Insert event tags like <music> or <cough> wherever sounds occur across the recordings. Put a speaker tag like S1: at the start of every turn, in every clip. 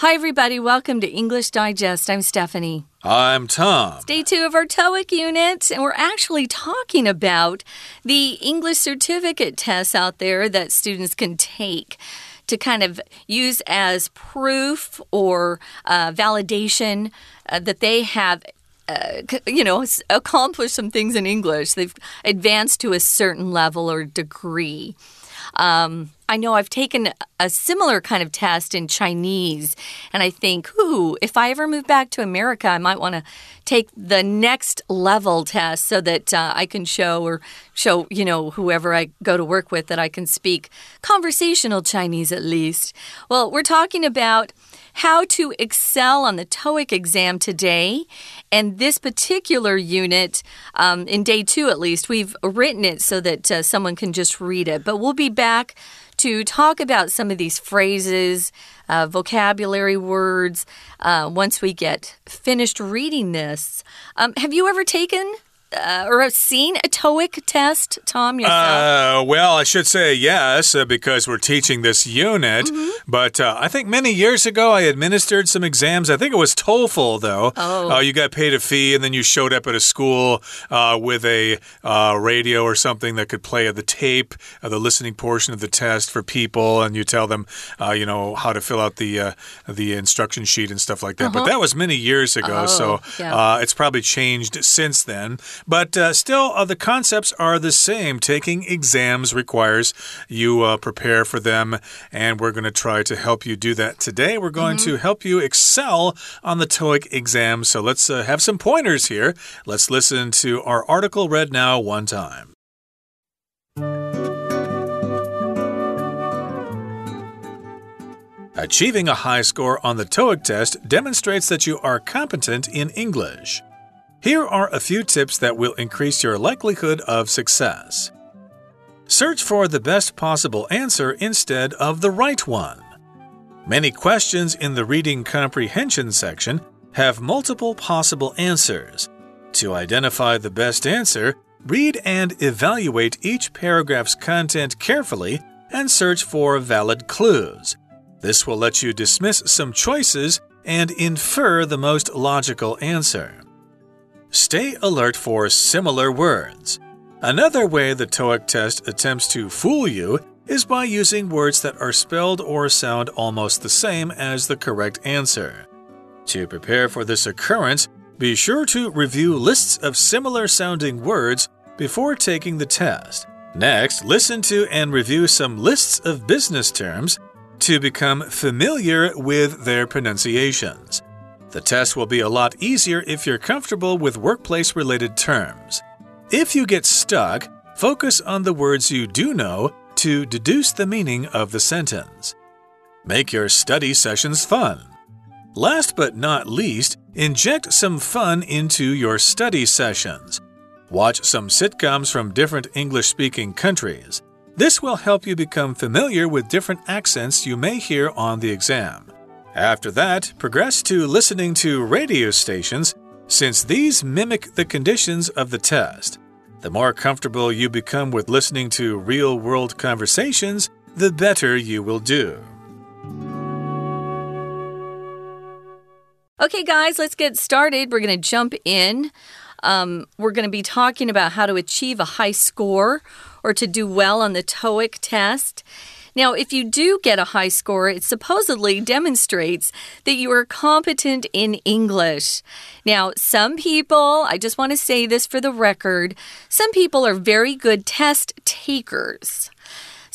S1: Hi, everybody. Welcome to English Digest. I'm Stephanie.
S2: I'm Tom.
S1: It's day two of our TOEIC unit, and we're actually talking about the English certificate tests out there that students can take to kind of use as proof or uh, validation uh, that they have uh, you know, accomplished some things in English. They've advanced to a certain level or degree. Um, I know I've taken a similar kind of test in Chinese, and I think, ooh, if I ever move back to America, I might want to take the next level test so that uh, I can show or show, you know, whoever I go to work with that I can speak conversational Chinese at least. Well, we're talking about how to excel on the TOEIC exam today. And this particular unit, um, in day two at least, we've written it so that uh, someone can just read it. But we'll be back to talk about some of these phrases, uh, vocabulary words, uh, once we get finished reading this. Um, have you ever taken uh, or have seen a TOEIC test, Tom, yourself?
S2: Uh, well, I should say yes, uh, because we're teaching this unit. Mm -hmm. But uh, I think many years ago, I administered some exams. I think it was TOEFL, though.
S1: Oh.
S2: Uh, you got paid a fee, and then you showed up at a school uh, with a radio or something that could play the tape, the listening portion of the test for people, and you tell them, you know, how to fill out the the instruction sheet and stuff like that. -huh. But that was many years ago,
S1: oh,
S2: so
S1: yeah.
S2: it's probably changed since then. But uh, still, uh, the concepts are the same. Taking exams requires you uh, prepare for them, and we're going to try to help you do that today. We're going mm -hmm. to help you excel on the TOEIC exam. So let's uh, have some pointers here. Let's listen to our article read now one time. Achieving a high score on the TOEIC test demonstrates that you are competent in English. Here are a few tips that will increase your likelihood of success. Search for the best possible answer instead of the right one. Many questions in the reading comprehension section have multiple possible answers. To identify the best answer, read and evaluate each paragraph's content carefully and search for valid clues. This will let you dismiss some choices and infer the most logical answer. Stay alert for similar words. Another way the TOEIC test attempts to fool you is by using words that are spelled or sound almost the same as the correct answer. To prepare for this occurrence, be sure to review lists of similar sounding words before taking the test. Next, listen to and review some lists of business terms to become familiar with their pronunciations. The test will be a lot easier if you're comfortable with workplace related terms. If you get stuck, focus on the words you do know to deduce the meaning of the sentence. Make your study sessions fun. Last but not least, inject some fun into your study sessions. Watch some sitcoms from different English speaking countries. This will help you become familiar with different accents you may hear on the exam. After that, progress to listening to radio stations, since these mimic the conditions of the test. The more comfortable you become with listening to real world conversations, the better you will do.
S1: Okay, guys, let's get started. We're going to jump in. Um, we're going to be talking about how to achieve a high score or to do well on the TOEIC test. Now, if you do get a high score, it supposedly demonstrates that you are competent in English. Now, some people, I just want to say this for the record, some people are very good test takers.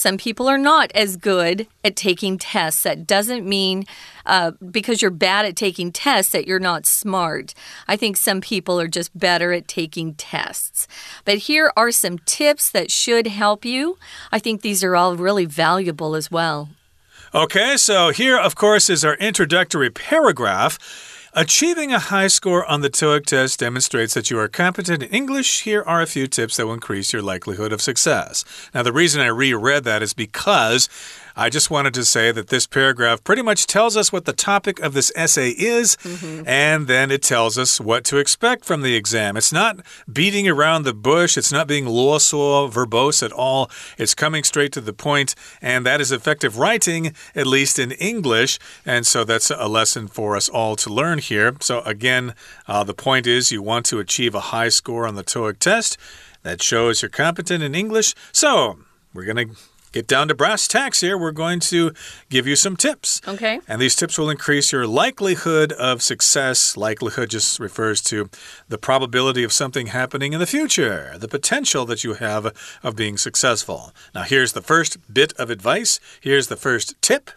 S1: Some people are not as good at taking tests. That doesn't mean uh, because you're bad at taking tests that you're not smart. I think some people are just better at taking tests. But here are some tips that should help you. I think these are all really valuable as well.
S2: Okay, so here, of course, is our introductory paragraph. Achieving a high score on the TOEIC test demonstrates that you are competent in English. Here are a few tips that will increase your likelihood of success. Now, the reason I reread that is because I just wanted to say that this paragraph pretty much tells us what the topic of this essay is, mm -hmm. and then it tells us what to expect from the exam. It's not beating around the bush, it's not being loso verbose at all. It's coming straight to the point, and that is effective writing, at least in English. And so that's a lesson for us all to learn here. So, again, uh, the point is you want to achieve a high score on the TOEIC test. That shows you're competent in English. So, we're going to get down to brass tacks here, we're going to give you some tips.
S1: Okay.
S2: And these tips will increase your likelihood of success. Likelihood just refers to the probability of something happening in the future, the potential that you have of being successful. Now, here's the first bit of advice. Here's the first tip.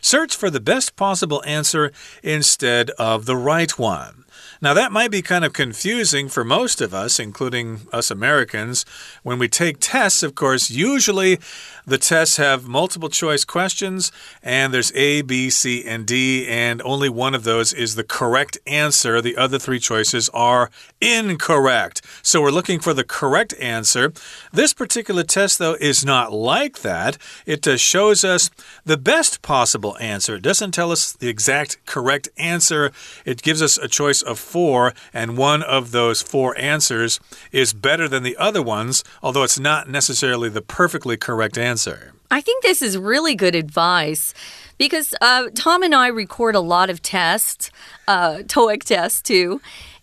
S2: Search for the best possible answer instead of the right one. Now, that might be kind of confusing for most of us, including us Americans. When we take tests, of course, usually the tests have multiple choice questions, and there's A, B, C, and D, and only one of those is the correct answer. The other three choices are incorrect. So we're looking for the correct answer. This particular test, though, is not like that. It uh, shows us the best possible answer. It doesn't tell us the exact correct answer, it gives us a choice of four, and one of those four answers is better than the other ones, although it's not necessarily the perfectly correct answer.
S1: I think this is really good advice because uh, Tom and I record a lot of tests, uh, TOEIC tests too.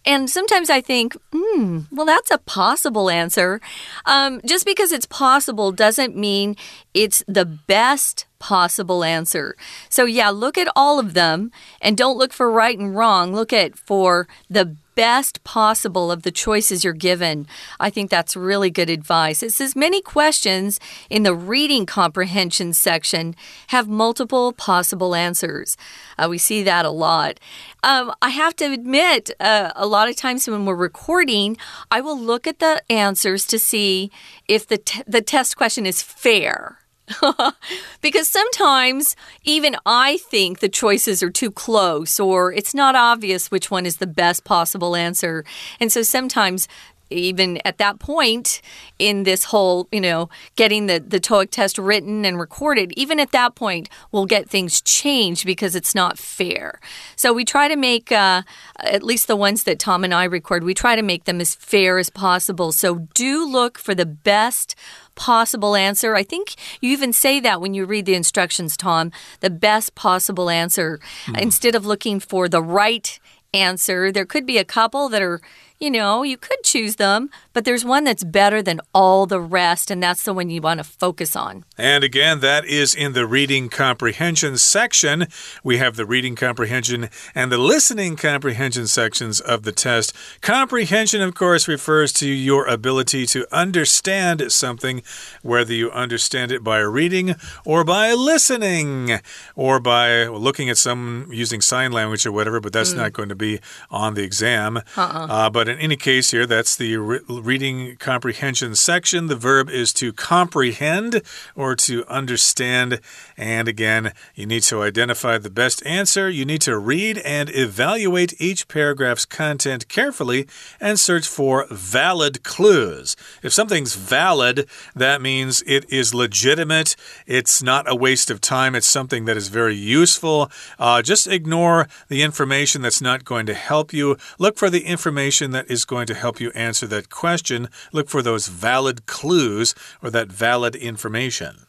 S1: And sometimes I think, hmm, well, that's a possible answer. Um, just because it's possible doesn't mean it's the best possible answer. So, yeah, look at all of them and don't look for right and wrong. Look at for the best possible of the choices you're given. I think that's really good advice. It says many questions in the reading comprehension section have multiple possible answers. Uh, we see that a lot. Um, I have to admit, uh, a lot of times when we're recording, I will look at the answers to see if the, the test question is fair. <laughs> because sometimes even I think the choices are too close or it's not obvious which one is the best possible answer. And so sometimes even at that point in this whole, you know, getting the, the TOEIC test written and recorded, even at that point, we'll get things changed because it's not fair. So we try to make, uh, at least the ones that Tom and I record, we try to make them as fair as possible. So do look for the best possible answer. I think you even say that when you read the instructions, Tom, the best possible answer. Mm. Instead of looking for the right answer, there could be a couple that are you know, you could choose them, but there's one that's better than all the rest, and that's the one you want to focus on.
S2: And again, that is in the reading comprehension section. We have the reading comprehension and the listening comprehension sections of the test. Comprehension, of course, refers to your ability to understand something, whether you understand it by reading or by listening or by looking at some using sign language or whatever, but that's mm. not going to be on the exam. Uh -uh. Uh, but in any case, here, that's the reading comprehension section. The verb is to comprehend or to understand. And again, you need to identify the best answer. You need to read and evaluate each paragraph's content carefully and search for valid clues. If something's valid, that means it is legitimate. It's not a waste of time. It's something that is very useful. Uh, just ignore the information that's not going to help you. Look for the information that is going to help you answer that question. Look for those valid clues or that valid information.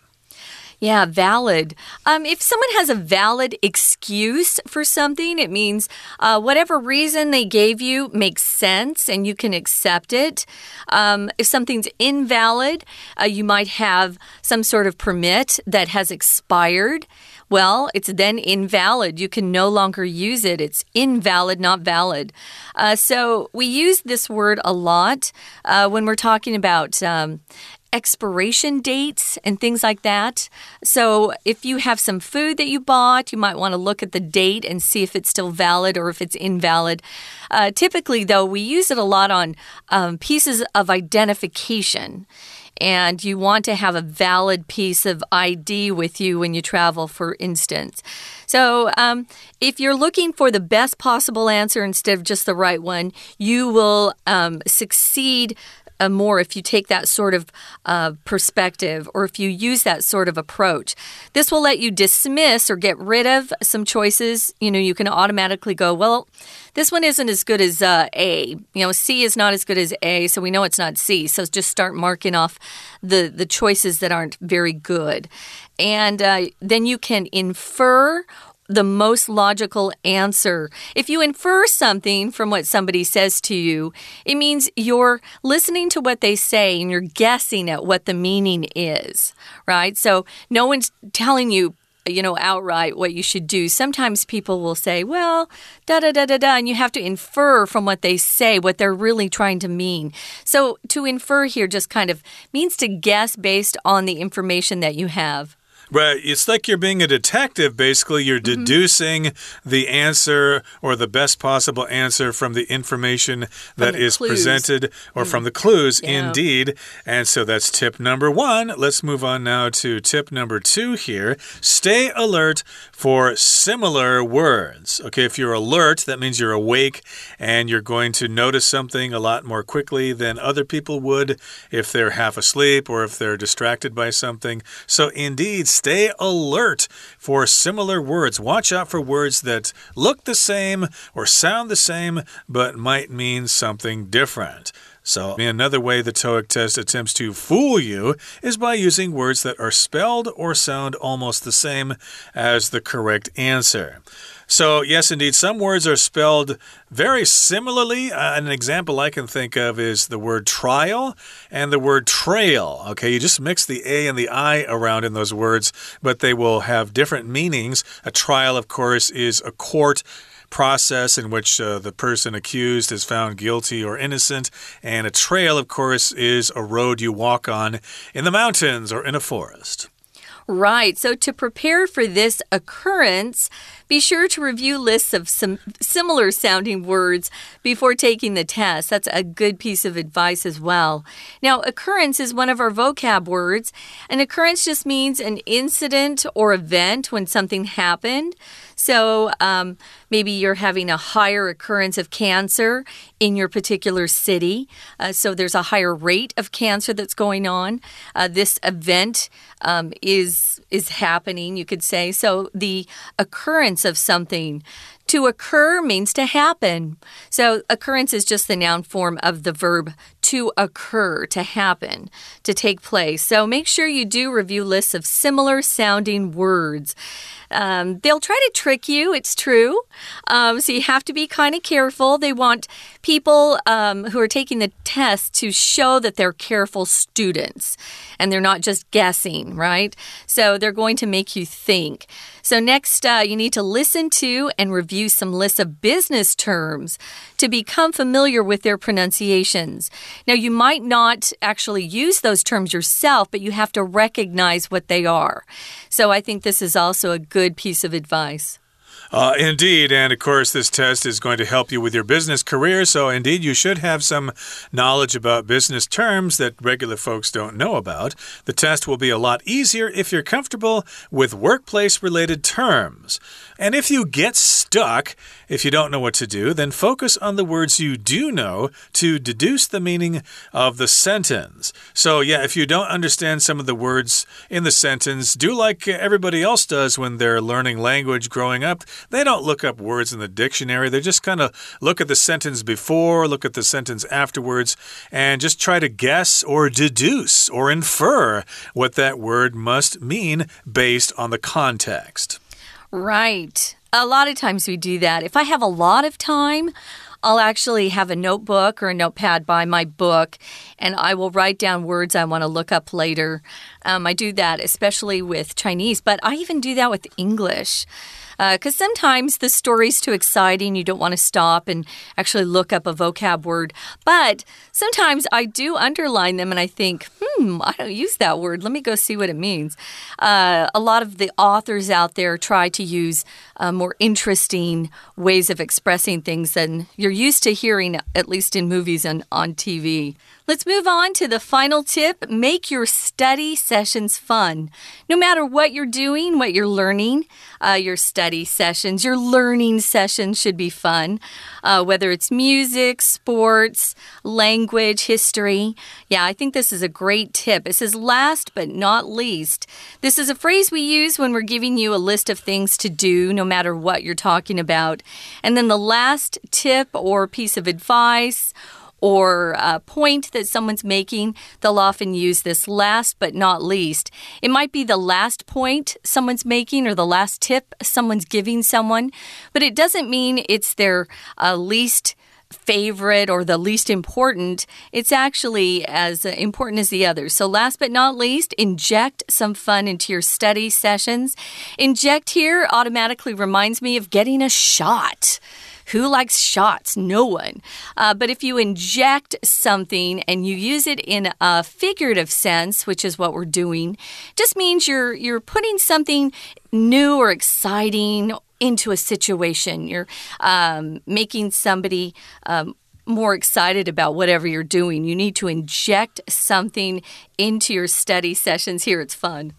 S1: Yeah, valid. Um, if someone has a valid excuse for something, it means uh, whatever reason they gave you makes sense and you can accept it. Um, if something's invalid, uh, you might have some sort of permit that has expired well, it's then invalid. You can no longer use it. It's invalid, not valid. Uh, so we use this word a lot uh, when we're talking about um, expiration dates and things like that. So, if you have some food that you bought, you might want to look at the date and see if it's still valid or if it's invalid. Uh, typically, though, we use it a lot on um, pieces of identification and you want to have a valid piece of ID with you when you travel, for instance. So, um, if you're looking for the best possible answer instead of just the right one, you will um, succeed uh, more if you take that sort of uh, perspective or if you use that sort of approach. This will let you dismiss or get rid of some choices. You know, you can automatically go, well, this one isn't as good as uh, A. You know, C is not as good as A, so we know it's not C. So just start marking off the, the choices that aren't very good. And uh, then you can infer the most logical answer. If you infer something from what somebody says to you, it means you're listening to what they say and you're guessing at what the meaning is, right? So no one's telling you you know, outright what you should do. Sometimes people will say, well, da da da da da, and you have to infer from what they say what they're really trying to mean. So to infer here just kind of means to guess based on the information that you have.
S2: Right. It's like you're being a detective, basically. You're mm -hmm. deducing the answer or the best possible answer from the information that is clues. presented or mm. from the clues, yeah. indeed. And so that's tip number one. Let's move on now to tip number two here. Stay alert for similar words. Okay, if you're alert, that means you're awake and you're going to notice something a lot more quickly than other people would if they're half asleep or if they're distracted by something. So, indeed, stay alert for similar words. Watch out for words that look the same or sound the same but might mean something different. So, another way the TOEIC test attempts to fool you is by using words that are spelled or sound almost the same as the correct answer. So, yes, indeed, some words are spelled very similarly. Uh, an example I can think of is the word trial and the word trail. Okay, you just mix the A and the I around in those words, but they will have different meanings. A trial, of course, is a court process in which uh, the person accused is found guilty or innocent. And a trail, of course, is a road you walk on in the mountains or in a forest.
S1: Right. So to prepare for this occurrence, be sure to review lists of some similar sounding words before taking the test. That's a good piece of advice as well. Now, occurrence is one of our vocab words. An occurrence just means an incident or event when something happened. So um, maybe you're having a higher occurrence of cancer in your particular city. Uh, so there's a higher rate of cancer that's going on. Uh, this event um, is is happening, you could say. So the occurrence of something to occur means to happen. So, occurrence is just the noun form of the verb to occur, to happen, to take place. So, make sure you do review lists of similar sounding words. Um, they'll try to trick you, it's true. Um, so you have to be kind of careful. They want people um, who are taking the test to show that they're careful students and they're not just guessing, right? So they're going to make you think. So, next, uh, you need to listen to and review some lists of business terms to become familiar with their pronunciations. Now, you might not actually use those terms yourself, but you have to recognize what they are. So, I think this is also a good piece of advice.
S2: Uh, indeed. And of course, this test is going to help you with your business career. So, indeed, you should have some knowledge about business terms that regular folks don't know about. The test will be a lot easier if you're comfortable with workplace related terms. And if you get stuck, if you don't know what to do, then focus on the words you do know to deduce the meaning of the sentence. So, yeah, if you don't understand some of the words in the sentence, do like everybody else does when they're learning language growing up. They don't look up words in the dictionary. They just kind of look at the sentence before, look at the sentence afterwards, and just try to guess or deduce or infer what that word must mean based on the context.
S1: Right. A lot of times we do that. If I have a lot of time, I'll actually have a notebook or a notepad by my book and I will write down words I want to look up later. Um, I do that especially with Chinese, but I even do that with English because uh, sometimes the story's too exciting. You don't want to stop and actually look up a vocab word. But sometimes I do underline them and I think, hmm, I don't use that word. Let me go see what it means. Uh, a lot of the authors out there try to use uh, more interesting ways of expressing things than you're used to hearing, at least in movies and on TV. Let's move on to the final tip make your study sessions fun. No matter what you're doing, what you're learning, uh, your study sessions, your learning sessions should be fun. Uh, whether it's music, sports, language, history. Yeah, I think this is a great tip. It says last but not least. This is a phrase we use when we're giving you a list of things to do, no matter what you're talking about. And then the last tip or piece of advice or a point that someone's making, they'll often use this last but not least. It might be the last point someone's making or the last tip someone's giving someone, but it doesn't mean it's their uh, least favorite or the least important, it's actually as important as the others. So, last but not least, inject some fun into your study sessions. Inject here automatically reminds me of getting a shot. Who likes shots? No one. Uh, but if you inject something and you use it in a figurative sense, which is what we're doing, just means you're you're putting something new or exciting into a situation. You're um, making somebody. Um, more excited about whatever you're doing. You need to inject something into your study sessions. Here, it's fun.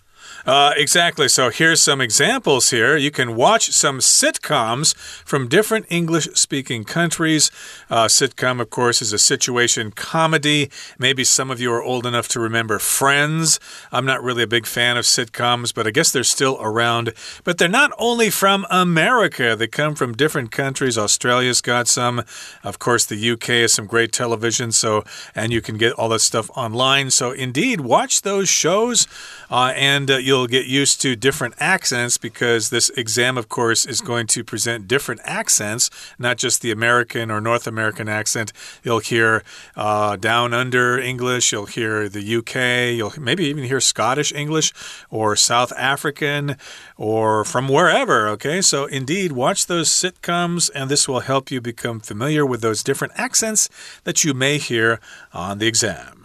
S2: Uh, exactly. So here's some examples here. You can watch some sitcoms from different English speaking countries. Uh, sitcom, of course, is a situation comedy. Maybe some of you are old enough to remember Friends. I'm not really a big fan of sitcoms, but I guess they're still around. But they're not only from America, they come from different countries. Australia's got some. Of course, the UK has some great television. So, and you can get all that stuff online. So, indeed, watch those shows uh, and uh, you'll get used to different accents because this exam, of course, is going to present different accents, not just the American or North American accent. You'll hear uh, down under English, you'll hear the UK, you'll maybe even hear Scottish English or South African or from wherever. Okay, so indeed, watch those sitcoms, and this will help you become familiar with those different accents that you may hear on the exam.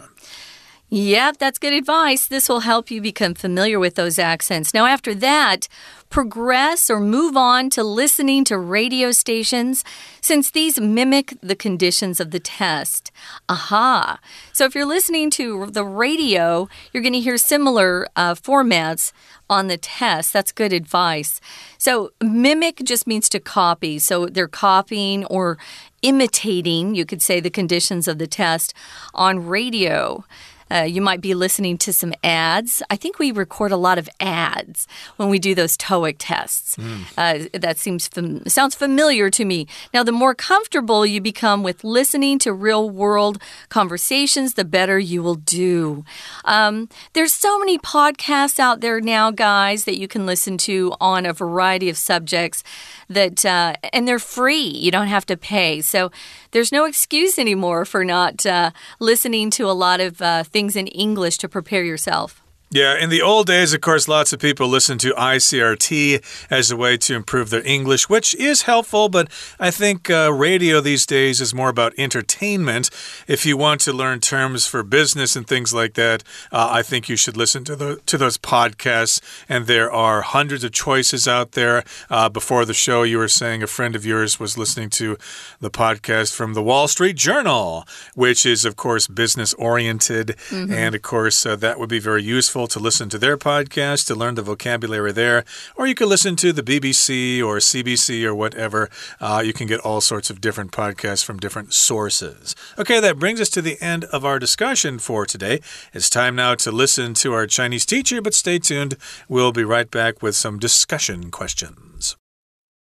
S1: Yep, that's good advice. This will help you become familiar with those accents. Now, after that, progress or move on to listening to radio stations since these mimic the conditions of the test. Aha. So, if you're listening to the radio, you're going to hear similar uh, formats on the test. That's good advice. So, mimic just means to copy. So, they're copying or imitating, you could say, the conditions of the test on radio. Uh, you might be listening to some ads. I think we record a lot of ads when we do those TOEIC tests. Mm. Uh, that seems fam sounds familiar to me. Now, the more comfortable you become with listening to real world conversations, the better you will do. Um, there's so many podcasts out there now, guys, that you can listen to on a variety of subjects that uh, and they're free. You don't have to pay. So there's no excuse anymore for not uh, listening to a lot of uh, things in English to prepare yourself.
S2: Yeah, in the old days, of course, lots of people listened to ICRT as a way to improve their English, which is helpful, but I think uh, radio these days is more about entertainment. If you want to learn terms for business and things like that, uh, I think you should listen to, the, to those podcasts, and there are hundreds of choices out there. Uh, before the show, you were saying a friend of yours was listening to the podcast from the Wall Street Journal, which is, of course, business oriented, mm -hmm. and of course, uh, that would be very useful to listen to their podcast to learn the vocabulary there, or you can listen to the BBC or CBC or whatever. Uh, you can get all sorts of different podcasts from different sources. Okay, that brings us to the end of our discussion for today. It's time now to listen to our Chinese teacher, but stay tuned. We'll be right back with some discussion questions.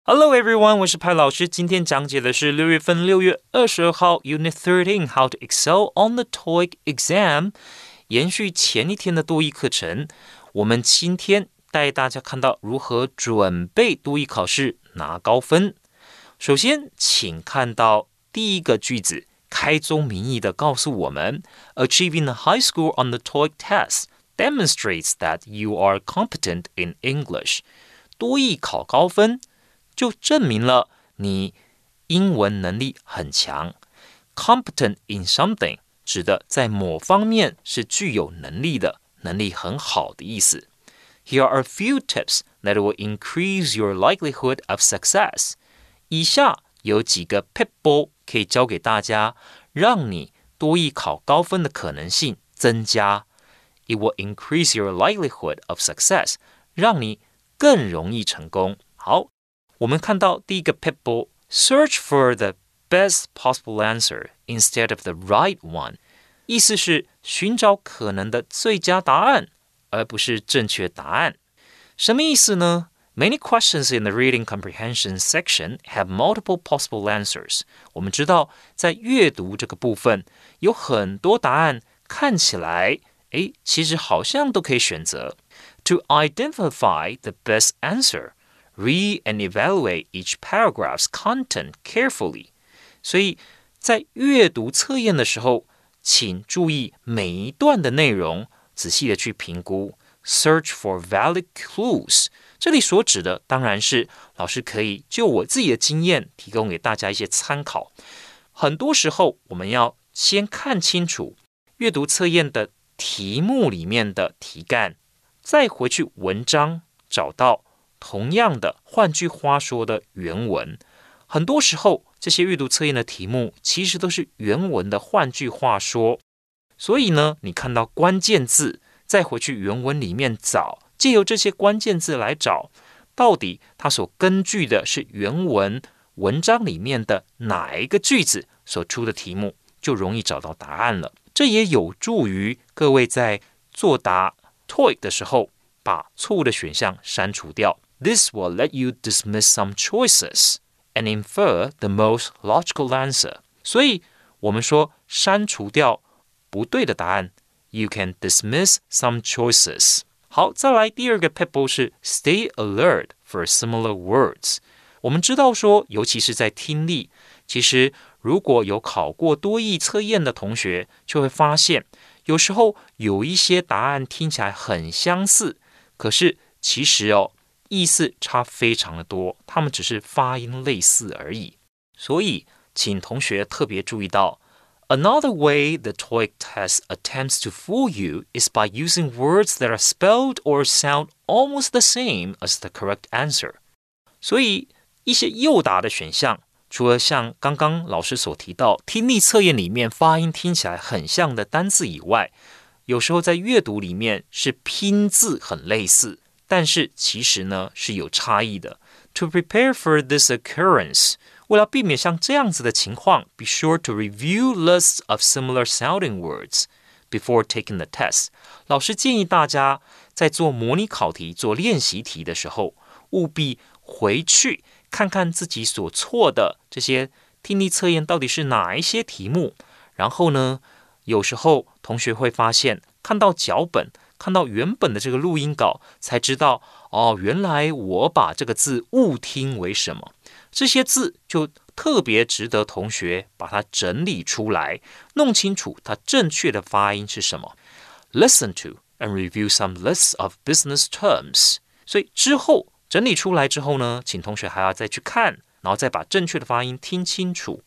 S3: Hello everyone，我是派老师。今天讲解的是六月份六月二十二号 Unit Thirteen How to Excel on the TOEIC Exam。 延续前一天的多益课程，我们今天带大家看到如何准备多益考试拿高分。首先，请看到第一个句子，开宗明义的告诉我们：Achieving a high score on the TOEIC test demonstrates that you are competent in English。多益考高分，就证明了你英文能力很强。Competent in something。指的在某方面是具有能力的，能力很好的意思。Here are a few tips that will increase your likelihood of success。以下有几个 p i p b l e 可以教给大家，让你多益考高分的可能性增加。It will increase your likelihood of success，让你更容易成功。好，我们看到第一个 p i p b l e Search for the best possible answer instead of the right one，意思是寻找可能的最佳答案，而不是正确答案。什么意思呢？Many questions in the reading comprehension section have multiple possible answers。我们知道，在阅读这个部分，有很多答案看起来，哎，其实好像都可以选择。To identify the best answer, read and evaluate each paragraph's content carefully。 所以在阅读测验的时候，请注意每一段的内容，仔细的去评估。Search for valid clues。这里所指的当然是老师可以就我自己的经验提供给大家一些参考。很多时候，我们要先看清楚阅读测验的题目里面的题干，再回去文章找到同样的，换句话说的原文。很多时候，这些阅读测验的题目其实都是原文的换句话说。所以呢，你看到关键字，再回去原文里面找。借由这些关键字来找，到底它所根据的是原文文章里面的哪一个句子所出的题目，就容易找到答案了。这也有助于各位在作答 TOEIC 的时候，把错误的选项删除掉。This will let you dismiss some choices and infer the most logical answer you can dismiss some choices。好，再来第二个 pebble 是 stay alert for similar words。我们知道说，尤其是在听力，其实如果有考过多益测验的同学，就会发现有时候有一些答案听起来很相似，可是其实哦，意思差非常的多，他们只是发音类似而已。所以，请同学特别注意到。Another way the TOEIC test attempts to fool you is by using words that are spelled or sound almost the same as the correct answer. 所以一些诱答的选项，除了像刚刚老师所提到听力测验里面发音听起来很像的单字以外，有时候在阅读里面是拼字很类似，但是其实呢是有差异的。To prepare for this occurrence. 为了避免像这样子的情况，be sure to review lists of similar sounding words before taking the test。老师建议大家在做模拟考题、做练习题的时候，务必回去看看自己所错的这些听力测验到底是哪一些题目。然后呢，有时候同学会发现，看到脚本、看到原本的这个录音稿，才知道哦，原来我把这个字误听为什么。这些字就特别值得同学把它整理出来，弄清楚它正确的发音是什么。Listen to and review some lists of business terms。所以之后整理出来之后呢，请同学还要再去看，然后再把正确的发音听清楚。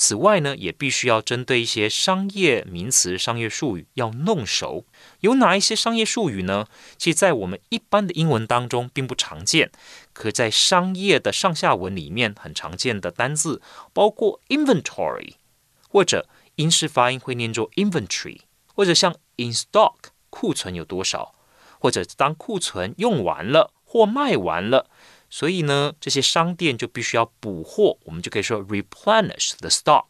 S3: 此外呢，也必须要针对一些商业名词、商业术语要弄熟。有哪一些商业术语呢？其实，在我们一般的英文当中并不常见，可在商业的上下文里面很常见的单字，包括 inventory，或者英式发音会念作 inventory，或者像 in stock，库存有多少，或者当库存用完了或卖完了。所以呢，这些商店就必须要补货，我们就可以说 replenish the stock。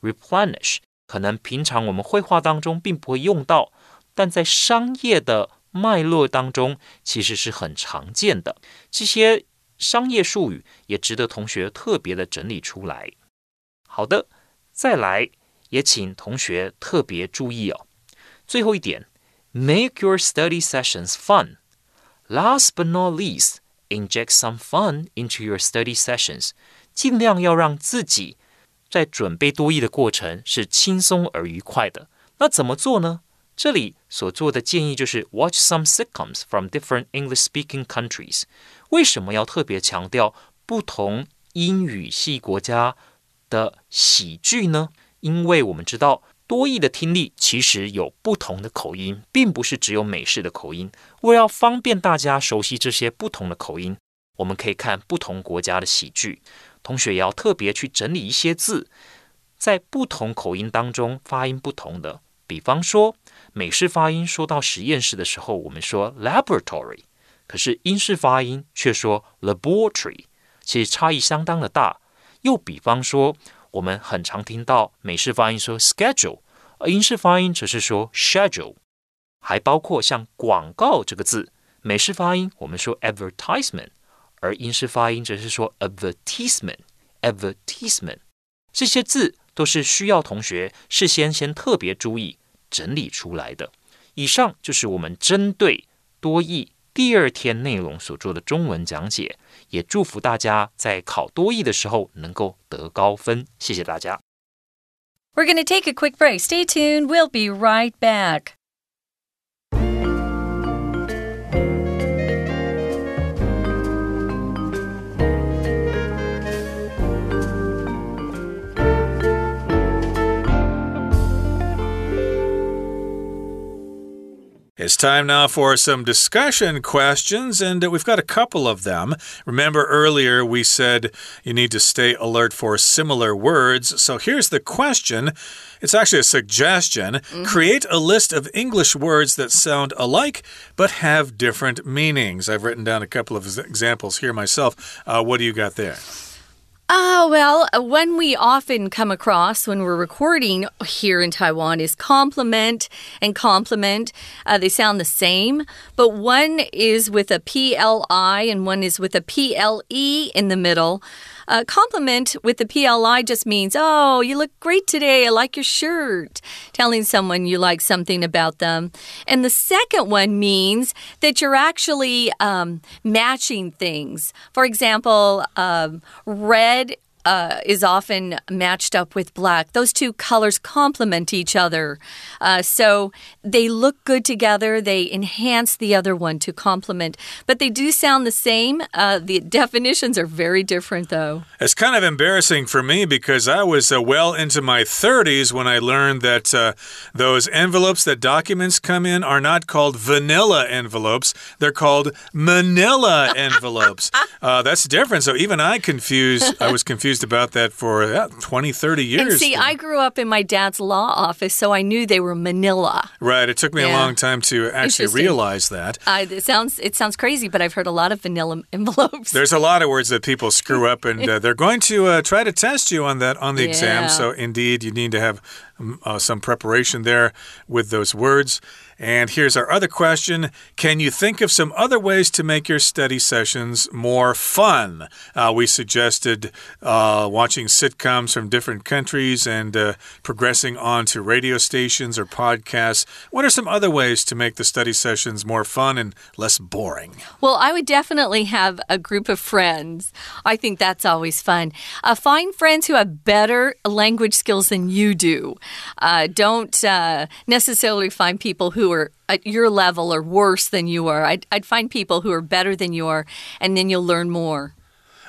S3: replenish 可能平常我们绘画当中并不会用到，但在商业的脉络当中其实是很常见的。这些商业术语也值得同学特别的整理出来。好的，再来也请同学特别注意哦。最后一点，make your study sessions fun。Last but not least。Inject some fun into your study sessions，尽量要让自己在准备多义的过程是轻松而愉快的。那怎么做呢？这里所做的建议就是 watch some sitcoms from different English-speaking countries。为什么要特别强调不同英语系国家的喜剧呢？因为我们知道。多义的听力其实有不同的口音，并不是只有美式的口音。为了方便大家熟悉这些不同的口音，我们可以看不同国家的喜剧。同学也要特别去整理一些字，在不同口音当中发音不同的。比方说，美式发音说到实验室的时候，我们说 laboratory，可是英式发音却说 laboratory，其实差异相当的大。又比方说，我们很常听到美式发音说 schedule，而英式发音则是说 schedule。还包括像广告这个字，美式发音我们说 advertisement，而英式发音则是说 advertisement。advertisement 这些字都是需要同学事先先特别注意整理出来的。以上就是我们针对多义第二天内容所做的中文讲解，也祝福大家在考多义的时候能够得高分。谢谢大家。
S1: We're going to take a quick break. Stay tuned. We'll be right back.
S2: Time now for some discussion questions, and we've got a couple of them. Remember earlier we said you need to stay alert for similar words. So here's the question it's actually a suggestion. Mm -hmm. Create a list of English words that sound alike but have different meanings. I've written down a couple of examples here myself. Uh, what do you got there?
S1: Ah, uh, well, one we often come across when we're recording here in Taiwan is compliment and complement. Uh, they sound the same, but one is with a PLI and one is with a PLE in the middle. A compliment with the PLI just means, oh, you look great today. I like your shirt. Telling someone you like something about them. And the second one means that you're actually um, matching things. For example, um, red uh, is often matched up with black. Those two colors complement each other. Uh, so they look good together. They enhance the other one to complement. But they do sound the same. Uh, the <laughs> definitions are very different, though.
S2: It's kind of embarrassing for me because I was uh, well into my 30s when I learned that uh, those envelopes that documents come in are not called vanilla envelopes, they're called manila <laughs> envelopes. Uh, that's different. So even I confused, I was confused confused about that for yeah, 20, 30 years.
S1: And see, I grew up in my dad's law office, so I knew they were Manila.
S2: Right. It took me yeah. a long time to actually realize that.
S1: Uh, it sounds it sounds crazy, but I've heard a lot of vanilla <laughs> envelopes.
S2: There's a lot of words that people screw up, and <laughs> uh, they're going to uh, try to test you on that on the yeah. exam. So indeed, you need to have uh, some preparation there with those words. And here's our other question Can you think of some other ways to make your study sessions more fun? Uh, we suggested uh, watching sitcoms from different countries and uh, progressing on to radio stations or podcasts. What are some other ways to make the study sessions more fun and less boring?
S1: Well, I would definitely have a group of friends. I think that's always fun. Uh, find friends who have better language skills than you do. Uh, don't uh, necessarily find people who are at your level or worse than you are. I'd, I'd find people who are better than you are, and then you'll learn more.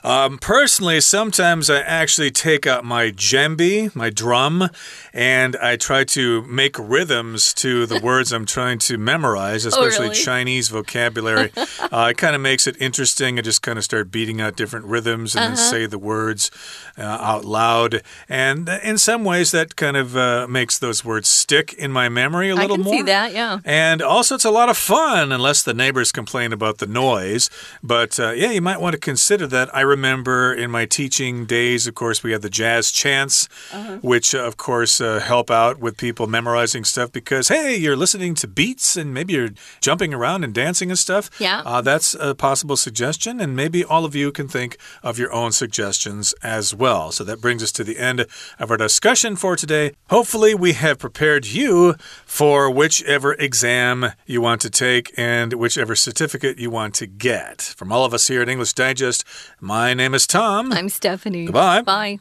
S2: Um, personally, sometimes I actually take out my djembe, my drum, and I try to make rhythms to the <laughs> words I'm trying to memorize, oh, especially oh, really? Chinese vocabulary. <laughs> uh, it kind of makes it interesting. I just kind of start beating out different rhythms and uh -huh. then uh-huh. say the words uh, out loud. And in some ways, that kind of uh, makes those words stick in my memory a little
S1: more.
S2: I
S1: can see that, yeah.
S2: And also, it's a lot of fun, unless the neighbors complain about the noise. But uh, yeah, you might want to consider that. I remember in my teaching days, of course, we had the jazz chants, -huh. which, of course, uh, help out with people memorizing stuff because, hey, you're listening to beats and maybe you're jumping around and dancing and stuff.
S1: Yeah. Uh,
S2: that's a possible suggestion. And maybe all of you can think of your own suggestions as well. So that brings us to the end of our discussion for today. Hopefully, we have prepared you for whichever exam you want to take and whichever certificate you want to get. From all of us here at English Digest, my name is Tom.
S1: I'm Stephanie.
S2: Goodbye.
S1: Bye.